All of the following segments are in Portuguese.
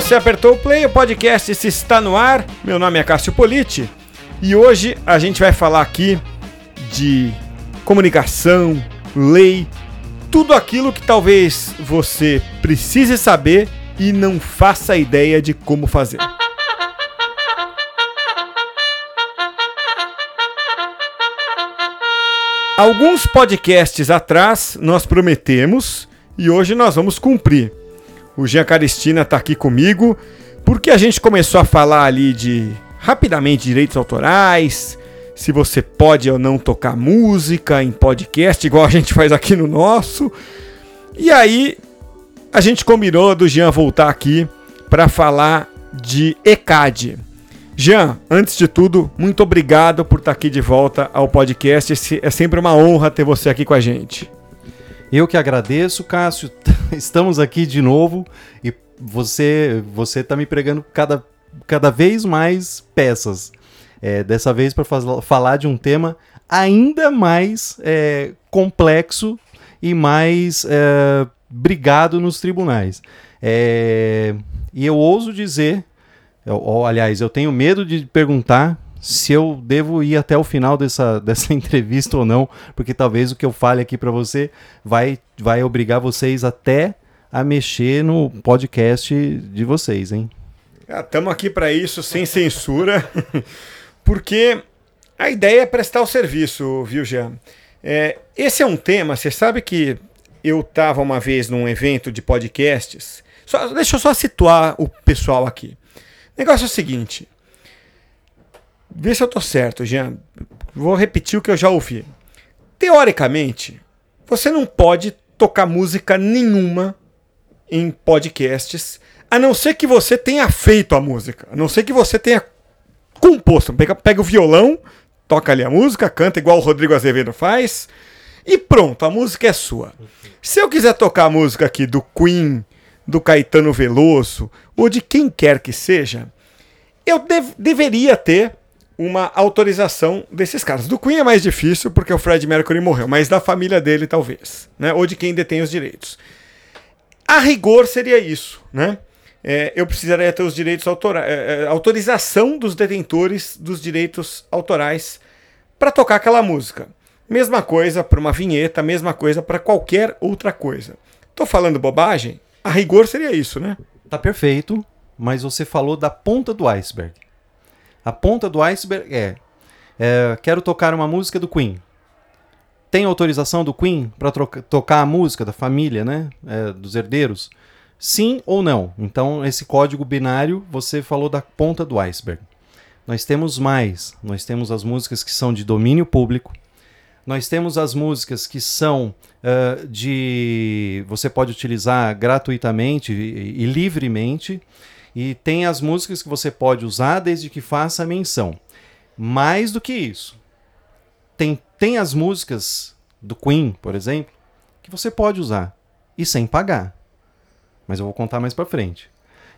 você apertou o play, o podcast se está no ar. Meu nome é Cássio Politi e hoje a gente vai falar aqui de comunicação, lei, tudo aquilo que talvez você precise saber e não faça ideia de como fazer. Alguns podcasts atrás nós prometemos e hoje nós vamos cumprir. O Jean Caristina está aqui comigo porque a gente começou a falar ali de rapidamente direitos autorais, se você pode ou não tocar música em podcast, igual a gente faz aqui no nosso. E aí a gente combinou do Jean voltar aqui para falar de ECAD. Jean, antes de tudo, muito obrigado por estar aqui de volta ao podcast. É sempre uma honra ter você aqui com a gente. Eu que agradeço, Cássio. Estamos aqui de novo e você você está me pregando cada, cada vez mais peças. É, dessa vez para falar de um tema ainda mais é, complexo e mais é, brigado nos tribunais. É, e eu ouso dizer, eu, aliás, eu tenho medo de perguntar se eu devo ir até o final dessa, dessa entrevista ou não, porque talvez o que eu fale aqui para você vai, vai obrigar vocês até a mexer no podcast de vocês, hein? Estamos ah, aqui para isso, sem censura, porque a ideia é prestar o serviço, viu, Jean? É, esse é um tema, você sabe que eu estava uma vez num evento de podcasts, só, deixa eu só situar o pessoal aqui. O negócio é o seguinte, Vê se eu tô certo, Jean. Vou repetir o que eu já ouvi. Teoricamente, você não pode tocar música nenhuma em podcasts, a não ser que você tenha feito a música, a não ser que você tenha composto. Pega, pega o violão, toca ali a música, canta igual o Rodrigo Azevedo faz, e pronto, a música é sua. Se eu quiser tocar a música aqui do Queen, do Caetano Veloso, ou de quem quer que seja, eu dev deveria ter uma autorização desses caras. Do Queen é mais difícil porque o Fred Mercury morreu, mas da família dele talvez, né? Ou de quem detém os direitos. A rigor seria isso, né? É, eu precisaria ter os direitos autorais, é, é, autorização dos detentores dos direitos autorais para tocar aquela música. Mesma coisa para uma vinheta, mesma coisa para qualquer outra coisa. Tô falando bobagem? A rigor seria isso, né? Tá perfeito, mas você falou da ponta do iceberg. A ponta do iceberg é, é quero tocar uma música do Queen. Tem autorização do Queen para tocar a música da família, né? É, dos herdeiros? Sim ou não? Então, esse código binário, você falou da ponta do iceberg. Nós temos mais. Nós temos as músicas que são de domínio público. Nós temos as músicas que são uh, de. Você pode utilizar gratuitamente e, e livremente. E tem as músicas que você pode usar desde que faça menção. Mais do que isso, tem, tem as músicas do Queen, por exemplo, que você pode usar e sem pagar. Mas eu vou contar mais para frente.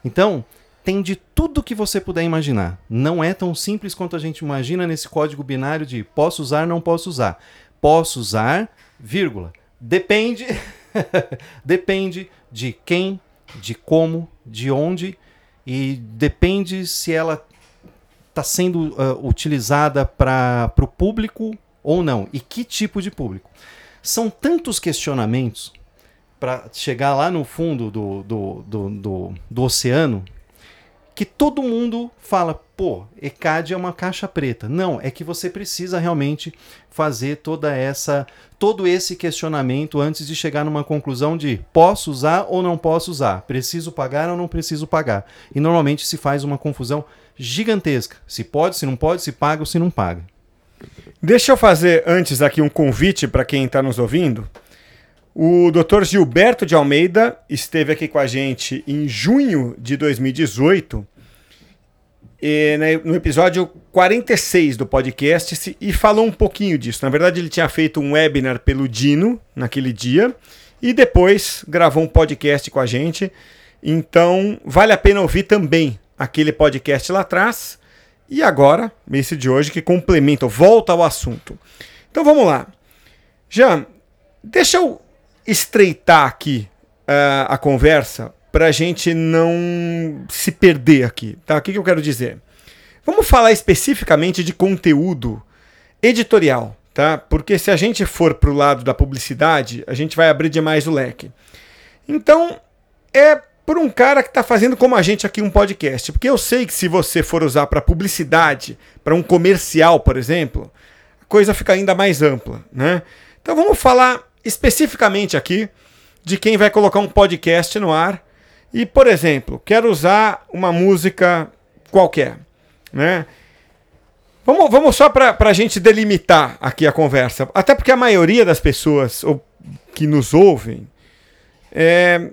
Então, tem de tudo que você puder imaginar. Não é tão simples quanto a gente imagina nesse código binário de posso usar, não posso usar. Posso usar, vírgula. Depende depende de quem, de como, de onde e depende se ela está sendo uh, utilizada para o público ou não e que tipo de público. São tantos questionamentos para chegar lá no fundo do, do, do, do, do oceano que todo mundo fala, pô, ECAD é uma caixa preta. Não, é que você precisa realmente fazer toda essa todo esse questionamento antes de chegar numa conclusão de posso usar ou não posso usar, preciso pagar ou não preciso pagar. E normalmente se faz uma confusão gigantesca. Se pode, se não pode, se paga ou se não paga. Deixa eu fazer antes aqui um convite para quem está nos ouvindo. O Dr. Gilberto de Almeida esteve aqui com a gente em junho de 2018, né, no episódio 46 do podcast, e falou um pouquinho disso. Na verdade, ele tinha feito um webinar pelo Dino naquele dia e depois gravou um podcast com a gente. Então, vale a pena ouvir também aquele podcast lá atrás. E agora, esse de hoje que complementa, volta ao assunto. Então vamos lá. Já, deixa eu estreitar aqui uh, a conversa para a gente não se perder aqui, tá? O que, que eu quero dizer? Vamos falar especificamente de conteúdo editorial, tá? Porque se a gente for para o lado da publicidade, a gente vai abrir demais o leque. Então, é por um cara que está fazendo como a gente aqui um podcast. Porque eu sei que se você for usar para publicidade, para um comercial, por exemplo, a coisa fica ainda mais ampla, né? Então vamos falar especificamente aqui de quem vai colocar um podcast no ar e, por exemplo, quero usar uma música qualquer, né? Vamos, vamos só para a gente delimitar aqui a conversa. Até porque a maioria das pessoas que nos ouvem é,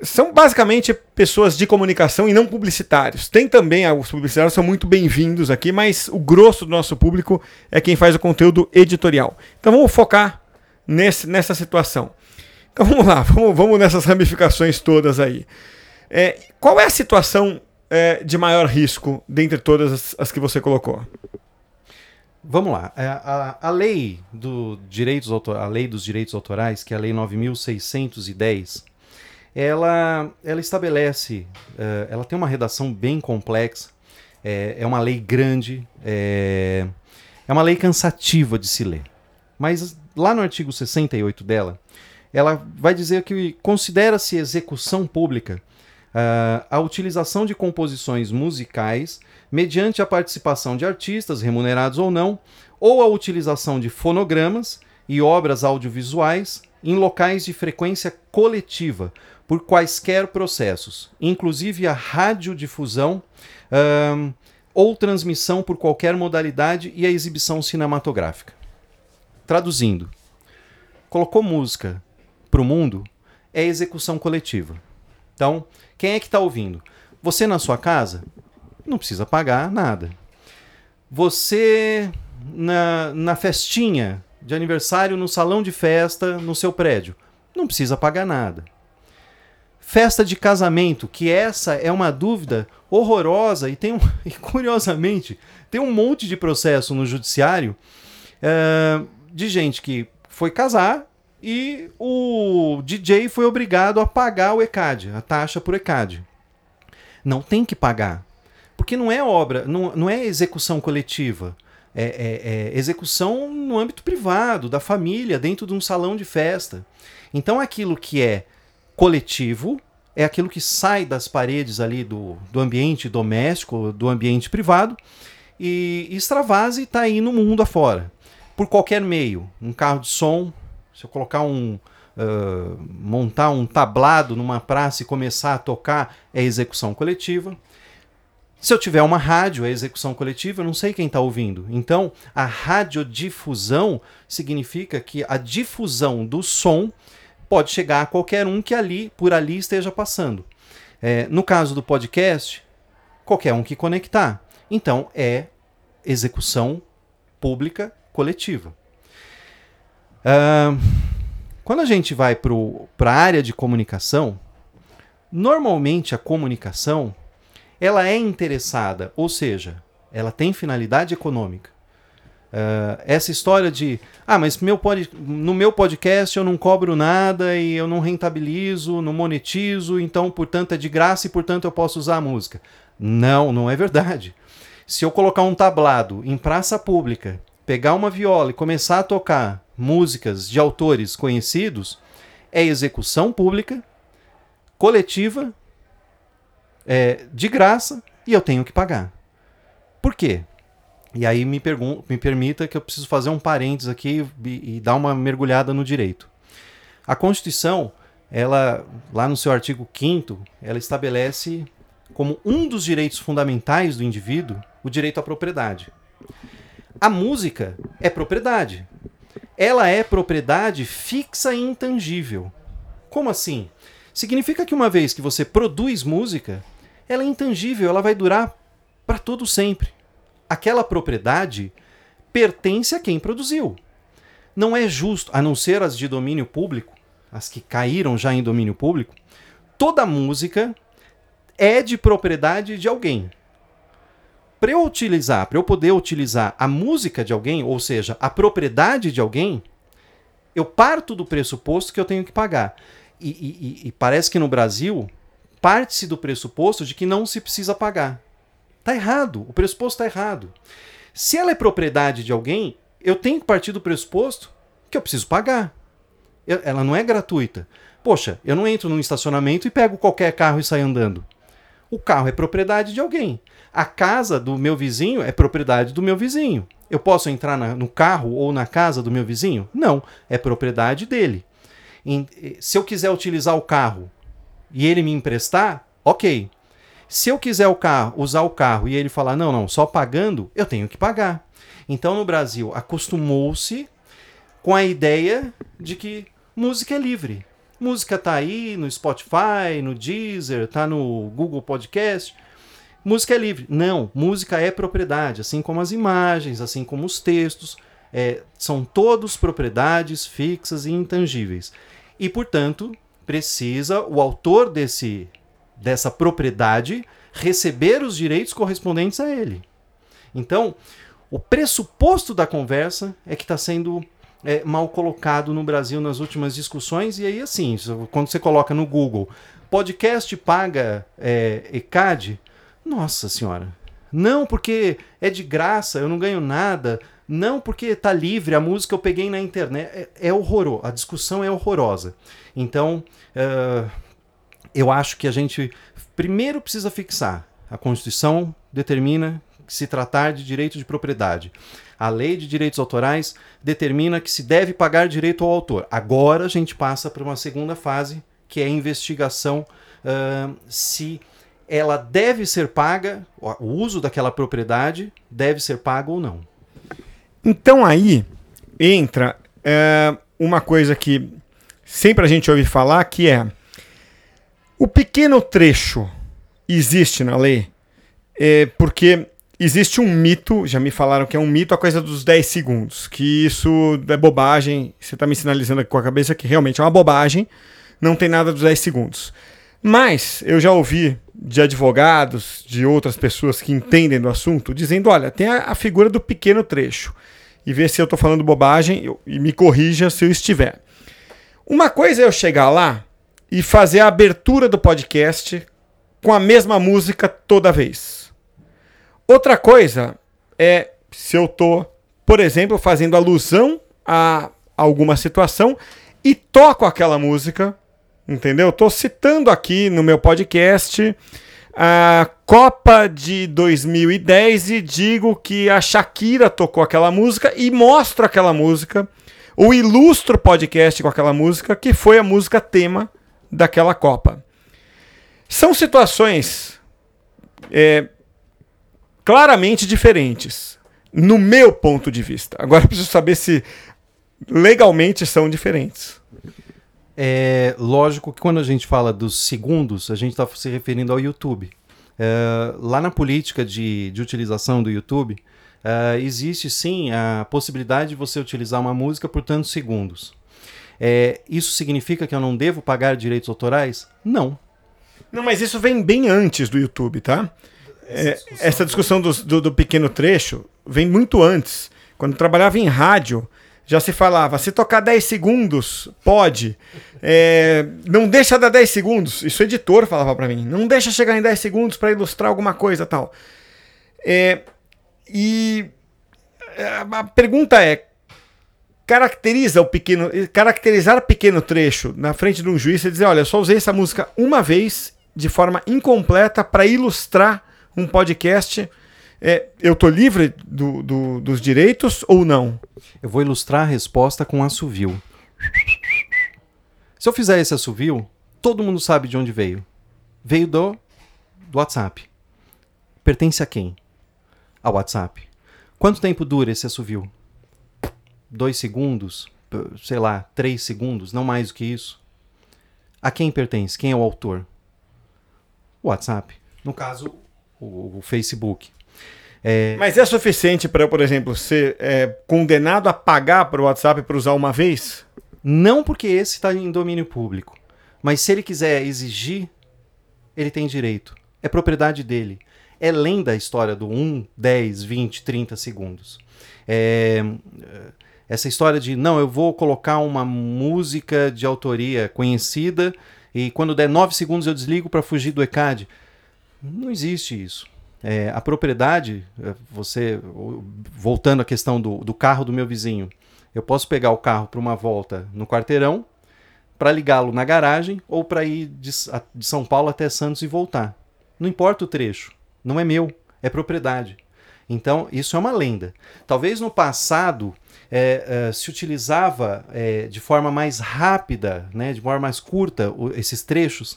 são basicamente pessoas de comunicação e não publicitários. Tem também, os publicitários são muito bem-vindos aqui, mas o grosso do nosso público é quem faz o conteúdo editorial. Então vamos focar nesse, nessa situação. Então vamos lá, vamos, vamos nessas ramificações todas aí. É, qual é a situação é, de maior risco dentre todas as, as, que você colocou? Vamos lá. A, é, a, a lei do direitos a lei dos direitos autorais, que é a lei 9610, ela, ela estabelece, uh, ela tem uma redação bem complexa, é, é uma lei grande, é, é uma lei cansativa de se ler. Mas lá no artigo 68 dela, ela vai dizer que considera-se execução pública uh, a utilização de composições musicais mediante a participação de artistas, remunerados ou não, ou a utilização de fonogramas e obras audiovisuais em locais de frequência coletiva, por quaisquer processos, inclusive a radiodifusão um, ou transmissão por qualquer modalidade e a exibição cinematográfica. Traduzindo, colocou música para o mundo é execução coletiva. Então, quem é que está ouvindo? Você na sua casa não precisa pagar nada. Você na, na festinha de aniversário no salão de festa no seu prédio não precisa pagar nada. Festa de casamento, que essa é uma dúvida horrorosa e tem um, e curiosamente tem um monte de processo no judiciário uh, de gente que foi casar e o DJ foi obrigado a pagar o ECAD, a taxa por ECAD. Não tem que pagar. Porque não é obra, não, não é execução coletiva. É, é, é execução no âmbito privado, da família, dentro de um salão de festa. Então aquilo que é coletivo é aquilo que sai das paredes ali do, do ambiente doméstico, do ambiente privado, e extravase está aí no mundo afora. Por qualquer meio. Um carro de som, se eu colocar um. Uh, montar um tablado numa praça e começar a tocar, é execução coletiva. Se eu tiver uma rádio, é execução coletiva, eu não sei quem está ouvindo. Então, a radiodifusão significa que a difusão do som pode chegar a qualquer um que ali, por ali esteja passando. É, no caso do podcast, qualquer um que conectar. Então, é execução pública coletiva. Uh, quando a gente vai para a área de comunicação, normalmente a comunicação ela é interessada, ou seja, ela tem finalidade econômica. Uh, essa história de ah, mas meu pod, no meu podcast eu não cobro nada e eu não rentabilizo, não monetizo, então portanto é de graça e portanto eu posso usar a música. Não, não é verdade. Se eu colocar um tablado em praça pública, pegar uma viola e começar a tocar músicas de autores conhecidos é execução pública, coletiva, é, de graça e eu tenho que pagar. Por quê? E aí me, me permita que eu preciso fazer um parênteses aqui e, e dar uma mergulhada no direito. A Constituição, ela lá no seu artigo 5 ela estabelece como um dos direitos fundamentais do indivíduo o direito à propriedade. A música é propriedade ela é propriedade fixa e intangível. Como assim? Significa que uma vez que você produz música, ela é intangível, ela vai durar para todo sempre. Aquela propriedade pertence a quem produziu. Não é justo, a não ser as de domínio público, as que caíram já em domínio público, toda música é de propriedade de alguém para eu utilizar, para eu poder utilizar a música de alguém, ou seja, a propriedade de alguém, eu parto do pressuposto que eu tenho que pagar. E, e, e parece que no Brasil parte-se do pressuposto de que não se precisa pagar. Tá errado, o pressuposto está errado. Se ela é propriedade de alguém, eu tenho que partir do pressuposto que eu preciso pagar. Eu, ela não é gratuita. Poxa, eu não entro num estacionamento e pego qualquer carro e saio andando. O carro é propriedade de alguém. A casa do meu vizinho é propriedade do meu vizinho. Eu posso entrar na, no carro ou na casa do meu vizinho? Não, é propriedade dele. Em, se eu quiser utilizar o carro e ele me emprestar, ok. Se eu quiser o carro, usar o carro e ele falar não, não, só pagando, eu tenho que pagar. Então no Brasil acostumou-se com a ideia de que música é livre. Música tá aí no Spotify, no Deezer, tá no Google Podcast. Música é livre. Não, música é propriedade, assim como as imagens, assim como os textos. É, são todos propriedades fixas e intangíveis. E, portanto, precisa o autor desse, dessa propriedade receber os direitos correspondentes a ele. Então, o pressuposto da conversa é que está sendo é, mal colocado no Brasil nas últimas discussões. E aí, assim, quando você coloca no Google, podcast paga é, ECAD, nossa senhora. Não, porque é de graça, eu não ganho nada. Não, porque tá livre, a música eu peguei na internet. É, é horroroso, a discussão é horrorosa. Então, uh, eu acho que a gente primeiro precisa fixar. A Constituição determina se tratar de direito de propriedade. A lei de direitos autorais determina que se deve pagar direito ao autor. Agora a gente passa para uma segunda fase, que é a investigação uh, se ela deve ser paga, o uso daquela propriedade deve ser pago ou não. Então aí entra é, uma coisa que sempre a gente ouve falar, que é o pequeno trecho existe na lei, é, porque existe um mito, já me falaram que é um mito a coisa dos 10 segundos, que isso é bobagem, você está me sinalizando aqui com a cabeça que realmente é uma bobagem, não tem nada dos 10 segundos. Mas eu já ouvi de advogados, de outras pessoas que entendem do assunto, dizendo: olha, tem a, a figura do pequeno trecho. E ver se eu estou falando bobagem eu, e me corrija se eu estiver. Uma coisa é eu chegar lá e fazer a abertura do podcast com a mesma música toda vez. Outra coisa é se eu tô, por exemplo, fazendo alusão a alguma situação e toco aquela música, entendeu? Estou citando aqui no meu podcast a Copa de 2010 e digo que a Shakira tocou aquela música e mostro aquela música, ou ilustro o podcast com aquela música, que foi a música tema daquela Copa. São situações é, claramente diferentes, no meu ponto de vista. Agora eu preciso saber se legalmente são diferentes. É lógico que quando a gente fala dos segundos, a gente está se referindo ao YouTube. É, lá na política de, de utilização do YouTube, é, existe sim a possibilidade de você utilizar uma música por tantos segundos. É, isso significa que eu não devo pagar direitos autorais? Não. Não, mas isso vem bem antes do YouTube, tá? Essa discussão, é, essa discussão do, do, do, pequeno trecho vem muito antes. Quando trabalhava em rádio, já se falava: se tocar 10 segundos, pode. É, não deixa dar 10 segundos. Isso o editor falava para mim. Não deixa chegar em 10 segundos para ilustrar alguma coisa tal. É, e é, a pergunta é: caracteriza o pequeno, caracterizar pequeno trecho na frente de um juiz e dizer, olha, eu só usei essa música uma vez de forma incompleta para ilustrar um podcast, é, eu tô livre do, do, dos direitos ou não? Eu vou ilustrar a resposta com assovio. Se eu fizer esse assovio, todo mundo sabe de onde veio. Veio do, do WhatsApp. Pertence a quem? Ao WhatsApp. Quanto tempo dura esse assovio? Dois segundos? Sei lá, três segundos? Não mais do que isso? A quem pertence? Quem é o autor? WhatsApp. No caso, o, o Facebook. É... Mas é suficiente para, por exemplo, ser é, condenado a pagar para o WhatsApp para usar uma vez? Não porque esse está em domínio público. Mas se ele quiser exigir, ele tem direito. É propriedade dele. É além da história do 1, 10, 20, 30 segundos. É, essa história de, não, eu vou colocar uma música de autoria conhecida e quando der 9 segundos eu desligo para fugir do ECAD. Não existe isso. É, a propriedade, é, você voltando à questão do, do carro do meu vizinho, eu posso pegar o carro para uma volta no quarteirão, para ligá-lo na garagem ou para ir de, de São Paulo até Santos e voltar. Não importa o trecho, não é meu, é propriedade. Então, isso é uma lenda. Talvez no passado é, é, se utilizava é, de forma mais rápida, né, de forma mais curta, o, esses trechos,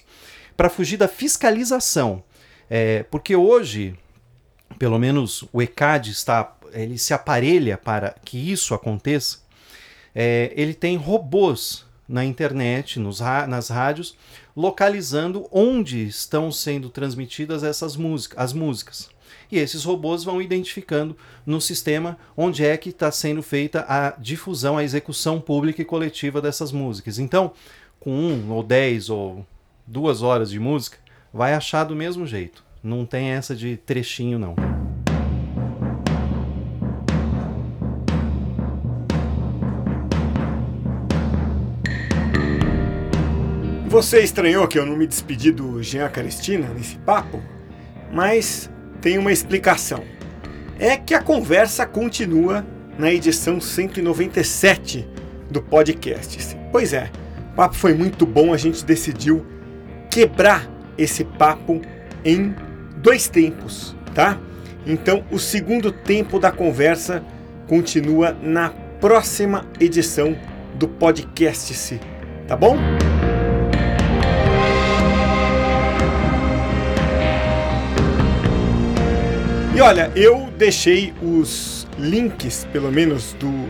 para fugir da fiscalização. É, porque hoje, pelo menos o ECAD está, ele se aparelha para que isso aconteça. É, ele tem robôs na internet, nos, nas rádios, localizando onde estão sendo transmitidas essas músicas, as músicas. E esses robôs vão identificando no sistema onde é que está sendo feita a difusão, a execução pública e coletiva dessas músicas. Então, com um ou dez ou duas horas de música, vai achar do mesmo jeito. Não tem essa de trechinho, não. Você estranhou que eu não me despedi do Jean Caristina nesse papo? Mas tem uma explicação. É que a conversa continua na edição 197 do podcast. Pois é, o papo foi muito bom, a gente decidiu quebrar esse papo em dois tempos, tá? Então, o segundo tempo da conversa continua na próxima edição do podcast, tá bom? E olha, eu deixei os links, pelo menos, do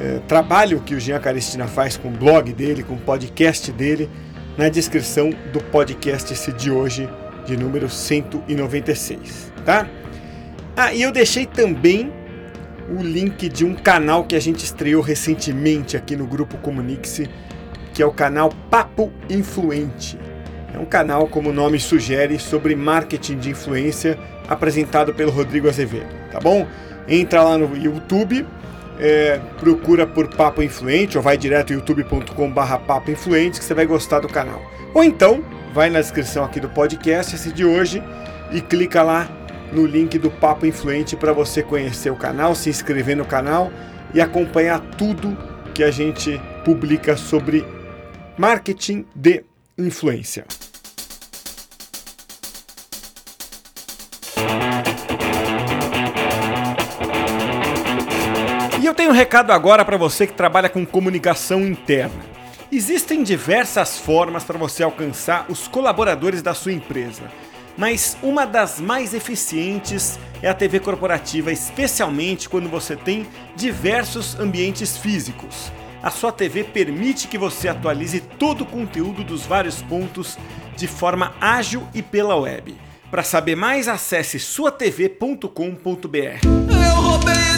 é, trabalho que o Jean Caristina faz com o blog dele, com o podcast dele, na descrição do podcast de hoje, de número 196, tá? Ah, e eu deixei também o link de um canal que a gente estreou recentemente aqui no grupo Comunique-se, que é o canal Papo Influente. É um canal, como o nome sugere, sobre marketing de influência apresentado pelo Rodrigo Azevedo, tá bom? Entra lá no YouTube, é, procura por Papo Influente ou vai direto youtube.com/barra Papo Influente que você vai gostar do canal. Ou então vai na descrição aqui do podcast esse de hoje e clica lá no link do Papo Influente para você conhecer o canal, se inscrever no canal e acompanhar tudo que a gente publica sobre marketing de influência. Um recado agora para você que trabalha com comunicação interna. Existem diversas formas para você alcançar os colaboradores da sua empresa, mas uma das mais eficientes é a TV corporativa, especialmente quando você tem diversos ambientes físicos. A sua TV permite que você atualize todo o conteúdo dos vários pontos de forma ágil e pela web. Para saber mais, acesse suatv.com.br. Eu roubei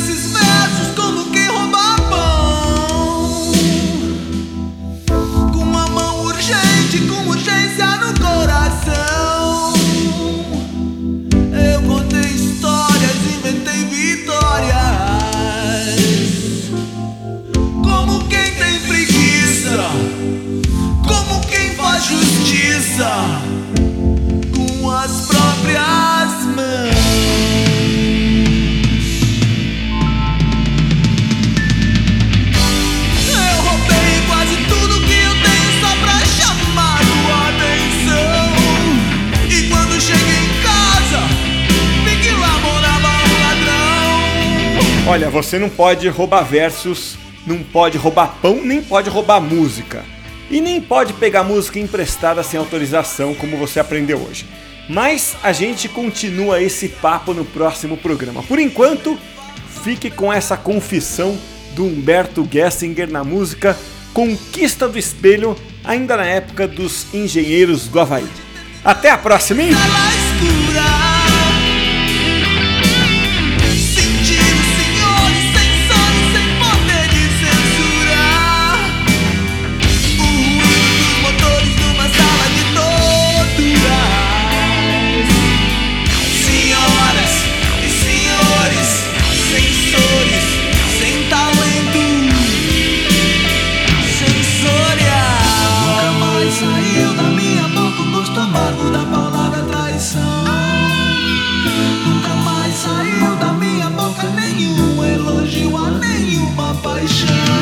Como quem faz justiça. Olha, você não pode roubar versos, não pode roubar pão, nem pode roubar música. E nem pode pegar música emprestada sem autorização, como você aprendeu hoje. Mas a gente continua esse papo no próximo programa. Por enquanto, fique com essa confissão do Humberto Gessinger na música Conquista do Espelho, ainda na época dos engenheiros do Havaí. Até a próxima, hein? you.